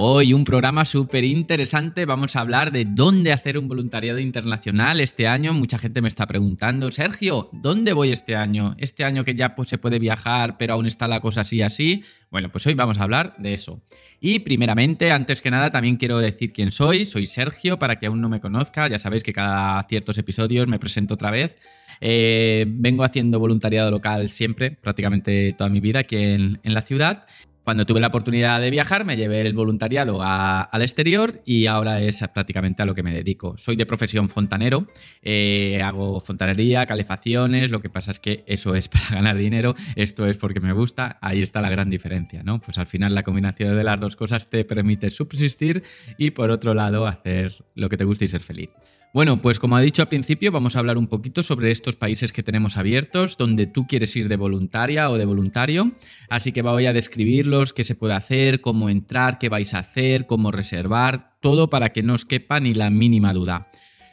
Hoy un programa súper interesante, vamos a hablar de dónde hacer un voluntariado internacional este año. Mucha gente me está preguntando, Sergio, ¿dónde voy este año? Este año que ya pues, se puede viajar, pero aún está la cosa así así. Bueno, pues hoy vamos a hablar de eso. Y primeramente, antes que nada, también quiero decir quién soy. Soy Sergio, para que aún no me conozca. Ya sabéis que cada ciertos episodios me presento otra vez. Eh, vengo haciendo voluntariado local siempre, prácticamente toda mi vida aquí en, en la ciudad. Cuando tuve la oportunidad de viajar, me llevé el voluntariado al exterior y ahora es prácticamente a lo que me dedico. Soy de profesión fontanero, eh, hago fontanería, calefacciones, lo que pasa es que eso es para ganar dinero, esto es porque me gusta, ahí está la gran diferencia, ¿no? Pues al final la combinación de las dos cosas te permite subsistir y por otro lado hacer lo que te gusta y ser feliz. Bueno, pues como ha dicho al principio, vamos a hablar un poquito sobre estos países que tenemos abiertos, donde tú quieres ir de voluntaria o de voluntario. Así que voy a describirlos, qué se puede hacer, cómo entrar, qué vais a hacer, cómo reservar, todo para que no os quepa ni la mínima duda.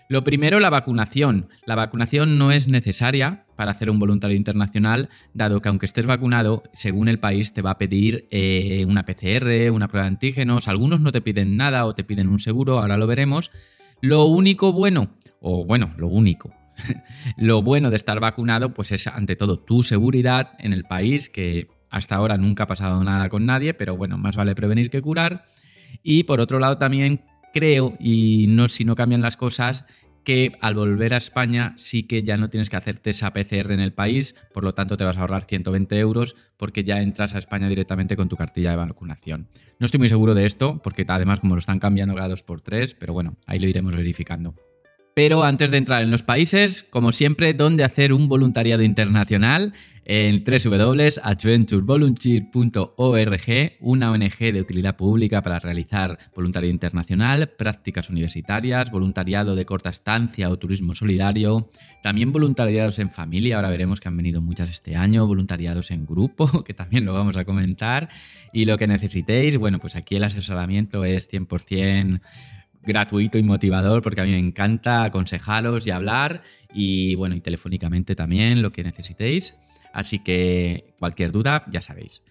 Lo primero, la vacunación. La vacunación no es necesaria para hacer un voluntario internacional, dado que aunque estés vacunado, según el país te va a pedir eh, una PCR, una prueba de antígenos. Algunos no te piden nada o te piden un seguro, ahora lo veremos. Lo único bueno, o bueno, lo único, lo bueno de estar vacunado, pues es ante todo tu seguridad en el país, que hasta ahora nunca ha pasado nada con nadie, pero bueno, más vale prevenir que curar. Y por otro lado también creo, y no si no cambian las cosas, que al volver a España sí que ya no tienes que hacerte esa PCR en el país, por lo tanto te vas a ahorrar 120 euros porque ya entras a España directamente con tu cartilla de vacunación. No estoy muy seguro de esto, porque además como lo están cambiando cada dos por tres, pero bueno, ahí lo iremos verificando. Pero antes de entrar en los países, como siempre, ¿dónde hacer un voluntariado internacional? En www.adventurevolunteer.org, una ONG de utilidad pública para realizar voluntariado internacional, prácticas universitarias, voluntariado de corta estancia o turismo solidario, también voluntariados en familia, ahora veremos que han venido muchas este año, voluntariados en grupo, que también lo vamos a comentar, y lo que necesitéis, bueno, pues aquí el asesoramiento es 100% gratuito y motivador porque a mí me encanta aconsejaros y hablar y bueno, y telefónicamente también lo que necesitéis. Así que cualquier duda, ya sabéis.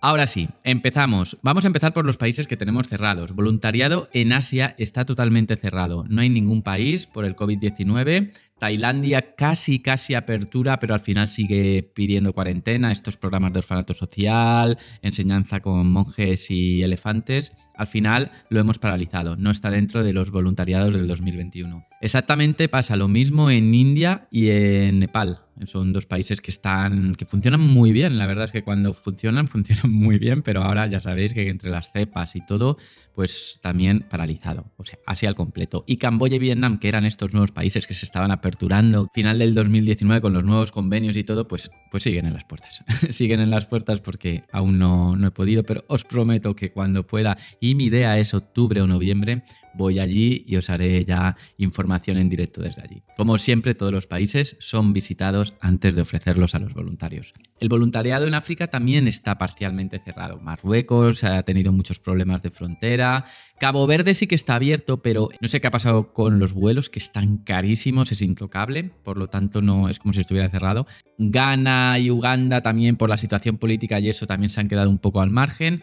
Ahora sí, empezamos. Vamos a empezar por los países que tenemos cerrados. Voluntariado en Asia está totalmente cerrado. No hay ningún país por el COVID-19. Tailandia casi, casi apertura, pero al final sigue pidiendo cuarentena. Estos programas de orfanato social, enseñanza con monjes y elefantes al final lo hemos paralizado, no está dentro de los voluntariados del 2021. Exactamente pasa lo mismo en India y en Nepal. Son dos países que están que funcionan muy bien. La verdad es que cuando funcionan funcionan muy bien, pero ahora ya sabéis que entre las cepas y todo, pues también paralizado, o sea, así al completo. Y Camboya y Vietnam, que eran estos nuevos países que se estaban aperturando final del 2019 con los nuevos convenios y todo, pues pues siguen en las puertas. siguen en las puertas porque aún no, no he podido, pero os prometo que cuando pueda mi idea es octubre o noviembre, voy allí y os haré ya información en directo desde allí. Como siempre, todos los países son visitados antes de ofrecerlos a los voluntarios. El voluntariado en África también está parcialmente cerrado. Marruecos ha tenido muchos problemas de frontera. Cabo Verde sí que está abierto, pero no sé qué ha pasado con los vuelos, que están carísimos, es intocable, por lo tanto no es como si estuviera cerrado. Ghana y Uganda también por la situación política y eso también se han quedado un poco al margen.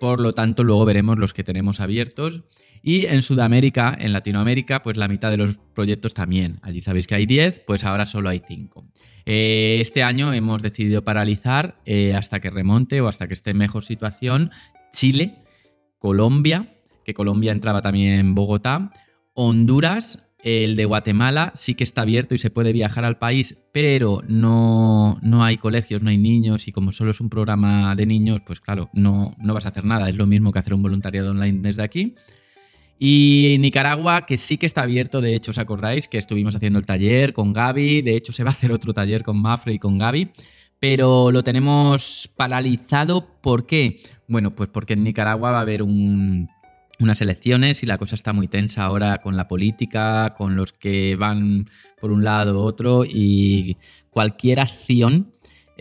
Por lo tanto, luego veremos los que tenemos abiertos. Y en Sudamérica, en Latinoamérica, pues la mitad de los proyectos también. Allí sabéis que hay 10, pues ahora solo hay 5. Eh, este año hemos decidido paralizar eh, hasta que remonte o hasta que esté en mejor situación Chile, Colombia, que Colombia entraba también en Bogotá, Honduras, el de Guatemala sí que está abierto y se puede viajar al país, pero no, no, hay colegios, no hay niños y como solo es un programa de niños, pues claro, no, no vas a hacer nada. Es lo mismo que hacer un voluntariado online desde aquí. Y Nicaragua, que sí que está abierto, de hecho, ¿os acordáis que estuvimos haciendo el taller con Gaby? De hecho, se va a hacer otro taller con Mafre y con Gaby, pero lo tenemos paralizado. ¿Por qué? Bueno, pues porque en Nicaragua va a haber un unas elecciones y la cosa está muy tensa ahora con la política, con los que van por un lado u otro y cualquier acción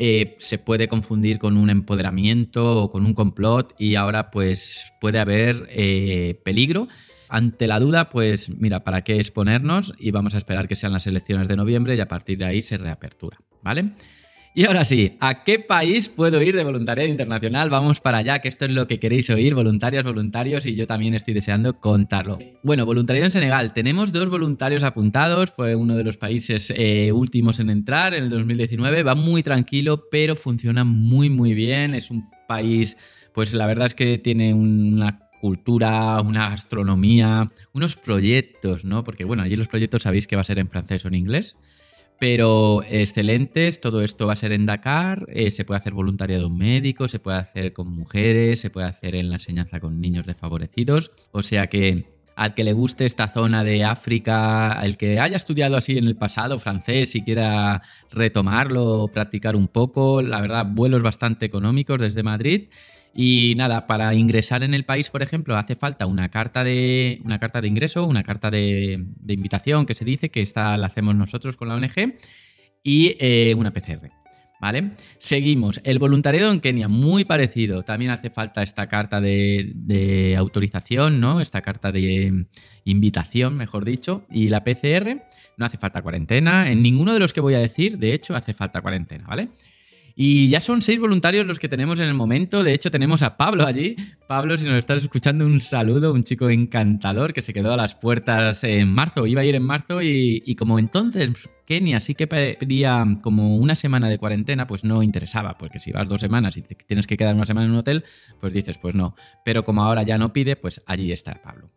eh, se puede confundir con un empoderamiento o con un complot y ahora pues puede haber eh, peligro. Ante la duda, pues mira, ¿para qué exponernos? Y vamos a esperar que sean las elecciones de noviembre y a partir de ahí se reapertura, ¿vale? Y ahora sí, ¿a qué país puedo ir de voluntariado internacional? Vamos para allá, que esto es lo que queréis oír, voluntarios, voluntarios, y yo también estoy deseando contarlo. Bueno, voluntariado en Senegal. Tenemos dos voluntarios apuntados, fue uno de los países eh, últimos en entrar en el 2019. Va muy tranquilo, pero funciona muy, muy bien. Es un país, pues la verdad es que tiene una cultura, una gastronomía, unos proyectos, ¿no? Porque bueno, allí los proyectos sabéis que va a ser en francés o en inglés. Pero excelentes, todo esto va a ser en Dakar, eh, se puede hacer voluntariado médico, se puede hacer con mujeres, se puede hacer en la enseñanza con niños desfavorecidos, o sea que al que le guste esta zona de África, al que haya estudiado así en el pasado francés y quiera retomarlo, practicar un poco, la verdad, vuelos bastante económicos desde Madrid y nada, para ingresar en el país, por ejemplo, hace falta una carta de, una carta de ingreso, una carta de, invitación que se dice, que esta la hacemos nosotros con la ONG, y eh, una PCR. ¿Vale? Seguimos. El voluntariado en Kenia, muy parecido. También hace falta esta carta de, de, autorización, ¿no? Esta carta de invitación, mejor dicho. Y la PCR, no hace falta cuarentena. En ninguno de los que voy a decir, de hecho, hace falta cuarentena, ¿vale? Y ya son seis voluntarios los que tenemos en el momento. De hecho, tenemos a Pablo allí. Pablo, si nos estás escuchando, un saludo, un chico encantador que se quedó a las puertas en marzo. Iba a ir en marzo y, como entonces Kenia sí que pedía como una semana de cuarentena, pues no interesaba, porque si vas dos semanas y tienes que quedar una semana en un hotel, pues dices, pues no. Pero como ahora ya no pide, pues allí está Pablo.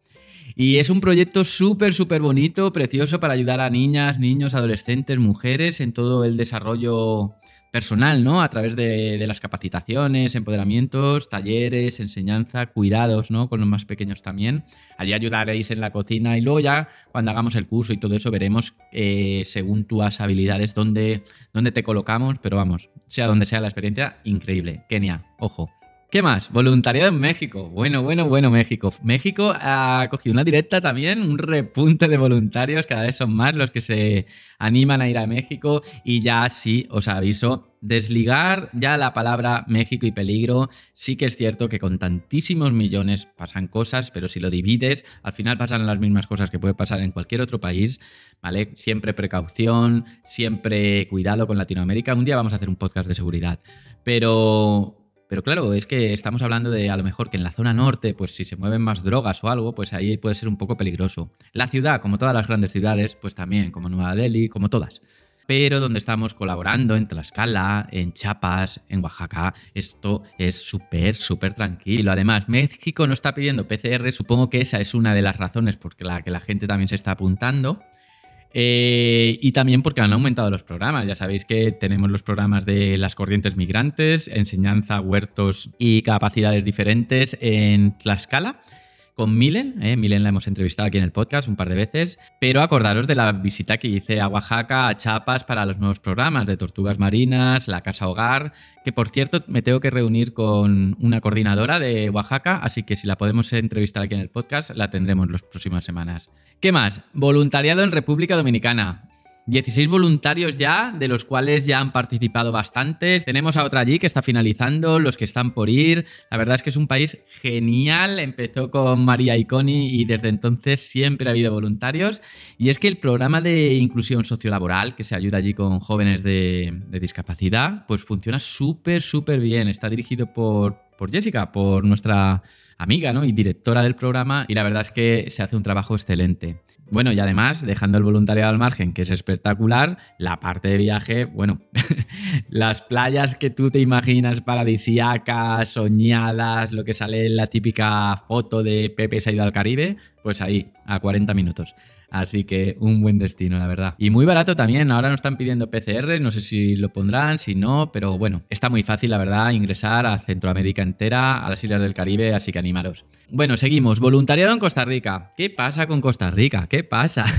Y es un proyecto súper, súper bonito, precioso para ayudar a niñas, niños, adolescentes, mujeres en todo el desarrollo personal, ¿no? A través de, las capacitaciones, empoderamientos, talleres, enseñanza, cuidados, ¿no? Con los más pequeños también. Allí ayudaréis en la cocina y luego ya cuando hagamos el curso y todo eso veremos eh, según tus habilidades dónde, dónde te colocamos, pero vamos, sea donde sea la experiencia, increíble. Kenia, ojo. ¿Qué más? Voluntariado en México. Bueno, bueno, bueno, México. México ha cogido una directa también, un repunte de voluntarios, cada vez son más los que se animan a ir a México y ya sí, os aviso, desligar ya la palabra México y peligro. Sí que es cierto que con tantísimos millones pasan cosas, pero si lo divides, al final pasan las mismas cosas que puede pasar en cualquier otro país, ¿vale? Siempre precaución, siempre cuidado con Latinoamérica. Un día vamos a hacer un podcast de seguridad, pero pero claro, es que estamos hablando de a lo mejor que en la zona norte, pues si se mueven más drogas o algo, pues ahí puede ser un poco peligroso. La ciudad, como todas las grandes ciudades, pues también, como Nueva Delhi, como todas. Pero donde estamos colaborando en Tlaxcala, en Chiapas, en Oaxaca, esto es súper, súper tranquilo. Además, México no está pidiendo PCR, supongo que esa es una de las razones por la que la gente también se está apuntando. Eh, y también porque han aumentado los programas. Ya sabéis que tenemos los programas de las corrientes migrantes, enseñanza, huertos y capacidades diferentes en Tlaxcala con Milen. ¿eh? Milen la hemos entrevistado aquí en el podcast un par de veces. Pero acordaros de la visita que hice a Oaxaca, a Chiapas, para los nuevos programas de tortugas marinas, la casa hogar. Que por cierto, me tengo que reunir con una coordinadora de Oaxaca, así que si la podemos entrevistar aquí en el podcast, la tendremos las próximas semanas. ¿Qué más? Voluntariado en República Dominicana. 16 voluntarios ya, de los cuales ya han participado bastantes. Tenemos a otra allí que está finalizando, los que están por ir. La verdad es que es un país genial. Empezó con María Iconi y desde entonces siempre ha habido voluntarios. Y es que el programa de inclusión sociolaboral, que se ayuda allí con jóvenes de, discapacidad, pues funciona súper, súper bien. Está dirigido por, por Jessica, por nuestra amiga ¿no? y directora del programa. Y la verdad es que se hace un trabajo excelente. Bueno, y además, dejando el voluntariado al margen, que es espectacular, la parte de viaje, bueno, las playas que tú te imaginas paradisíacas, soñadas, lo que sale en la típica foto de Pepe se ha ido al Caribe, pues ahí, a 40 minutos. Así que un buen destino, la verdad. Y muy barato también. Ahora nos están pidiendo PCR, no sé si lo pondrán, si no, pero bueno, está muy fácil, la verdad, ingresar a Centroamérica entera, a las Islas del Caribe, así que animaros. Bueno, seguimos. Voluntariado en Costa Rica. ¿Qué pasa con Costa Rica? ¿Qué pasa?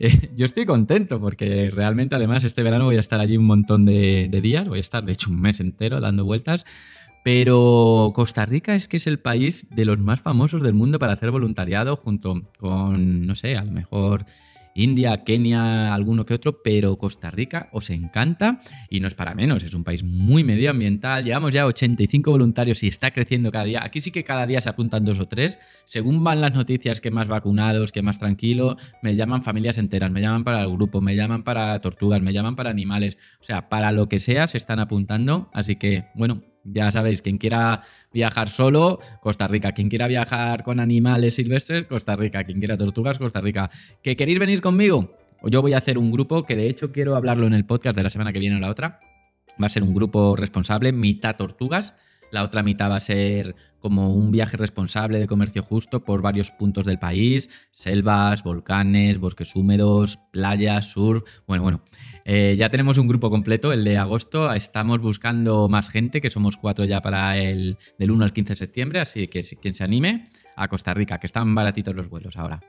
Eh, yo estoy contento porque realmente, además, este verano voy a estar allí un montón de, de días. Voy a estar, de hecho, un mes entero dando vueltas Pero Costa Rica es que es el país de los más famosos del mundo para hacer voluntariado, junto con, no sé, a lo mejor India, Kenia, alguno que otro, pero Costa Rica os encanta y no es para menos, es un país muy medioambiental, llevamos ya 85 voluntarios y está creciendo cada día. Aquí sí que cada día se apuntan dos o tres, según van las noticias que más vacunados, que más tranquilo, me llaman familias enteras, me llaman para el grupo, me llaman para tortugas, me llaman para animales, o sea, para lo que sea se están apuntando, así que bueno, ya sabéis, quien quiera viajar solo, Costa Rica. Quien quiera viajar con animales silvestres, Costa Rica. Quien quiera tortugas, Costa Rica. ¿Que queréis venir conmigo? Yo voy a hacer un grupo que de hecho quiero hablarlo en el podcast de la semana que viene o la otra. Va a ser un grupo responsable, mitad tortugas. La otra mitad va a ser como un viaje responsable de comercio justo por varios puntos del país, selvas, volcanes, bosques húmedos, playas, surf. Bueno, bueno, eh, ya tenemos un grupo completo, el de agosto. Estamos buscando más gente, que somos cuatro ya para el del 1 al 15 de septiembre. Así que quien se anime a Costa Rica, que están baratitos los vuelos ahora.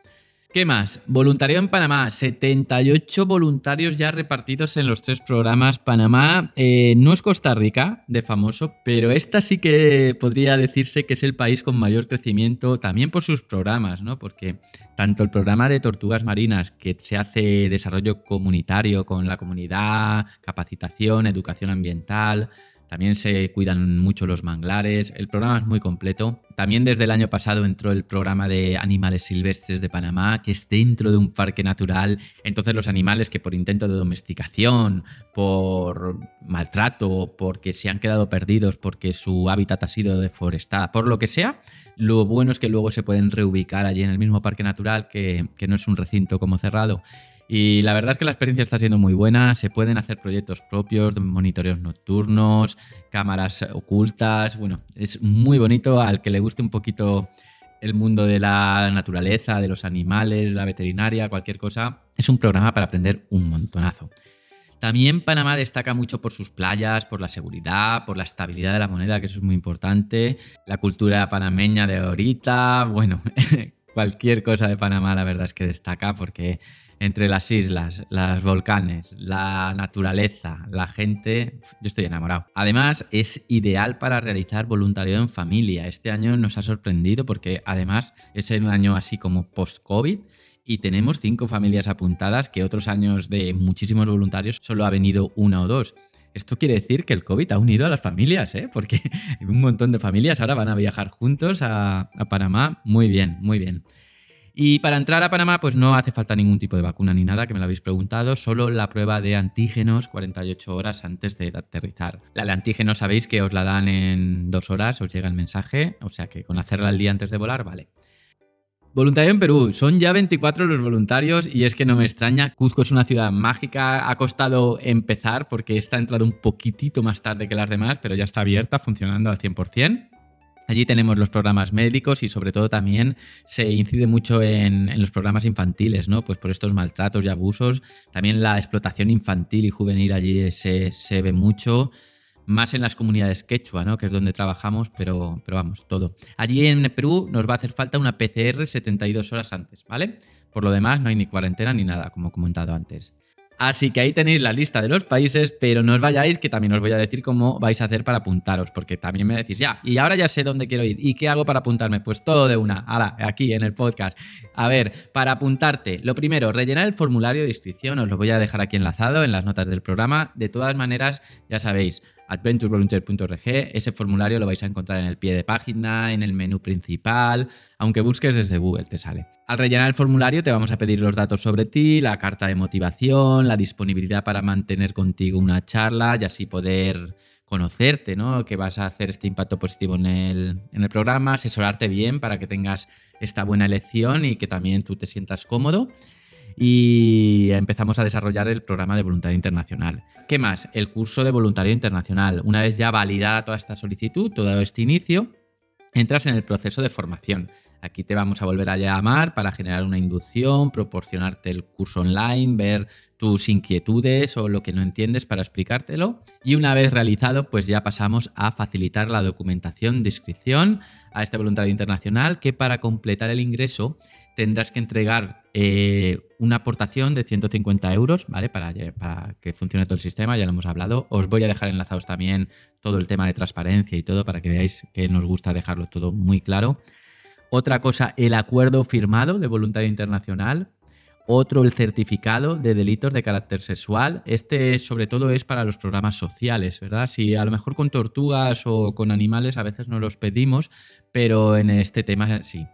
¿Qué más? Voluntariado en Panamá. 78 voluntarios ya repartidos en los tres programas. Panamá eh, no es Costa Rica de famoso, pero esta sí que podría decirse que es el país con mayor crecimiento también por sus programas, ¿no? Porque tanto el programa de tortugas marinas, que se hace desarrollo comunitario con la comunidad, capacitación, educación ambiental, también se cuidan mucho los manglares. El programa es muy completo. También desde el año pasado entró el programa de animales silvestres de Panamá, que es dentro de un parque natural. Entonces los animales que por intento de domesticación, por maltrato, porque se han quedado perdidos, porque su hábitat ha sido deforestado, por lo que sea, lo bueno es que luego se pueden reubicar allí en el mismo parque natural, que, que no es un recinto como cerrado. Y la verdad es que la experiencia está siendo muy buena. Se pueden hacer proyectos propios, monitoreos nocturnos, cámaras ocultas. Bueno, es muy bonito al que le guste un poquito el mundo de la naturaleza, de los animales, la veterinaria, cualquier cosa. Es un programa para aprender un montonazo. También Panamá destaca mucho por sus playas, por la seguridad, por la estabilidad de la moneda, que eso es muy importante. La cultura panameña de ahorita, bueno, cualquier cosa de Panamá la verdad es que destaca porque entre las islas, los volcanes, la naturaleza, la gente, yo estoy enamorado. Además, es ideal para realizar voluntariado en familia. Este año nos ha sorprendido porque además es un año así como post-COVID y tenemos cinco familias apuntadas que otros años de muchísimos voluntarios solo ha venido una o dos. Esto quiere decir que el COVID ha unido a las familias, ¿eh? porque un montón de familias ahora van a viajar juntos a, a Panamá. Muy bien, muy bien. Y para entrar a Panamá, pues no hace falta ningún tipo de vacuna ni nada, que me lo habéis preguntado, solo la prueba de antígenos 48 horas antes de aterrizar. La de antígenos sabéis que os la dan en dos horas, os llega el mensaje, o sea que con hacerla el día antes de volar, vale. Voluntario en Perú, son ya 24 los voluntarios y es que no me extraña, Cuzco es una ciudad mágica, ha costado empezar porque está entrado un poquitito más tarde que las demás, pero ya está abierta, funcionando al 100%. Allí tenemos los programas médicos y sobre todo también se incide mucho en, los programas infantiles, ¿no? Pues por estos maltratos y abusos. También la explotación infantil y juvenil allí se, ve mucho. Más en las comunidades quechua, ¿no? Que es donde trabajamos, pero, pero vamos, todo. Allí en Perú nos va a hacer falta una PCR 72 horas antes, ¿vale? Por lo demás, no hay ni cuarentena ni nada, como he comentado antes. Así que ahí tenéis la lista de los países, pero no os vayáis, que también os voy a decir cómo vais a hacer para apuntaros, porque también me decís, ya, y ahora ya sé dónde quiero ir. ¿Y qué hago para apuntarme? Pues todo de una, ahora, aquí en el podcast. A ver, para apuntarte, lo primero, rellenar el formulario de inscripción, os lo voy a dejar aquí enlazado en las notas del programa. De todas maneras, ya sabéis, adventurevolunteer.org. Ese formulario lo vais a encontrar en el pie de página, en el menú principal, aunque busques desde Google te sale. Al rellenar el formulario te vamos a pedir los datos sobre ti, la carta de motivación, la disponibilidad para mantener contigo una charla y así poder conocerte, ¿no? Que vas a hacer este impacto positivo en el, en el programa, asesorarte bien para que tengas esta buena elección y que también tú te sientas cómodo y empezamos a desarrollar el programa de voluntariado internacional. ¿Qué más? El curso de voluntariado internacional. Una vez ya validada toda esta solicitud, todo este inicio, entras en el proceso de formación. Aquí te vamos a volver a llamar para generar una inducción, proporcionarte el curso online, ver tus inquietudes o lo que no entiendes para explicártelo. Y una vez realizado, pues ya pasamos a facilitar la documentación de inscripción a este voluntariado internacional que para completar el ingreso tendrás que entregar eh, una aportación de 150 euros, ¿vale? Para, para, que funcione todo el sistema, ya lo hemos hablado. Os voy a dejar enlazados también todo el tema de transparencia y todo para que veáis que nos gusta dejarlo todo muy claro. Otra cosa, el acuerdo firmado de voluntad internacional. Otro, el certificado de delitos de carácter sexual. Este, sobre todo, es para los programas sociales, ¿verdad? Si a lo mejor con tortugas o con animales a veces no los pedimos, pero en este tema sí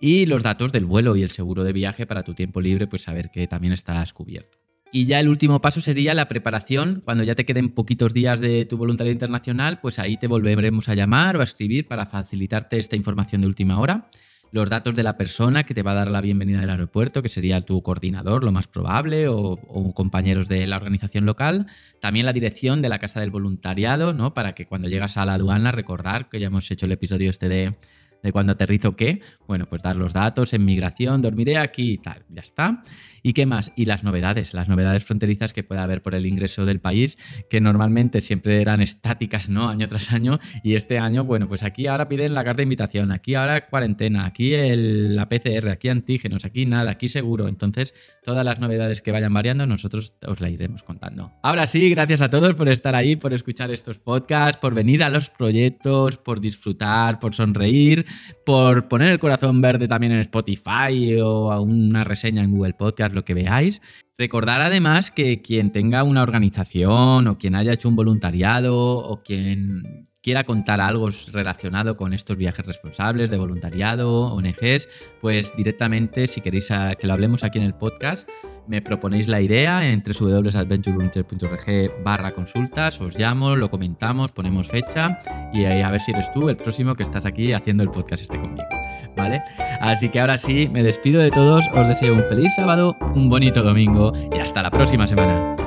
y los datos del vuelo y el seguro de viaje para tu tiempo libre, pues saber que también estás cubierto. Y ya el último paso sería la preparación. Cuando ya te queden poquitos días de tu voluntariado internacional, pues ahí te volveremos a llamar o a escribir para facilitarte esta información de última hora. Los datos de la persona que te va a dar la bienvenida del aeropuerto, que sería tu coordinador, lo más probable, o, o compañeros de la organización local. También la dirección de la casa del voluntariado, ¿no? Para que cuando llegas a la aduana recordar que ya hemos hecho el episodio este de de cuando aterrizo qué, bueno, pues dar los datos en migración, dormiré aquí y tal, ya está. ¿Y qué más? Y las novedades, las novedades fronterizas que pueda haber por el ingreso del país, que normalmente siempre eran estáticas, ¿no? Año tras año, y este año, bueno, pues aquí ahora piden la carta de invitación, aquí ahora cuarentena, aquí el, la PCR, aquí antígenos, aquí nada, aquí seguro. Entonces, todas las novedades que vayan variando, nosotros os la iremos contando. Ahora sí, gracias a todos por estar ahí, por escuchar estos podcasts, por venir a los proyectos, por disfrutar, por sonreír, por poner el corazón verde también en Spotify o a una reseña en Google Podcast, lo que veáis. Recordar además que quien tenga una organización o quien haya hecho un voluntariado o quien quiera contar algo relacionado con estos viajes responsables de voluntariado, ONGs, pues directamente si queréis que lo hablemos aquí en el podcast, me proponéis la idea en www.adventurevolunteer.org barra consultas, os llamo, lo comentamos, ponemos fecha y a ver si eres tú el próximo que estás aquí haciendo el podcast este conmigo. ¿Vale? Así que ahora sí, me despido de todos, os deseo un feliz sábado, un bonito domingo y hasta la próxima semana.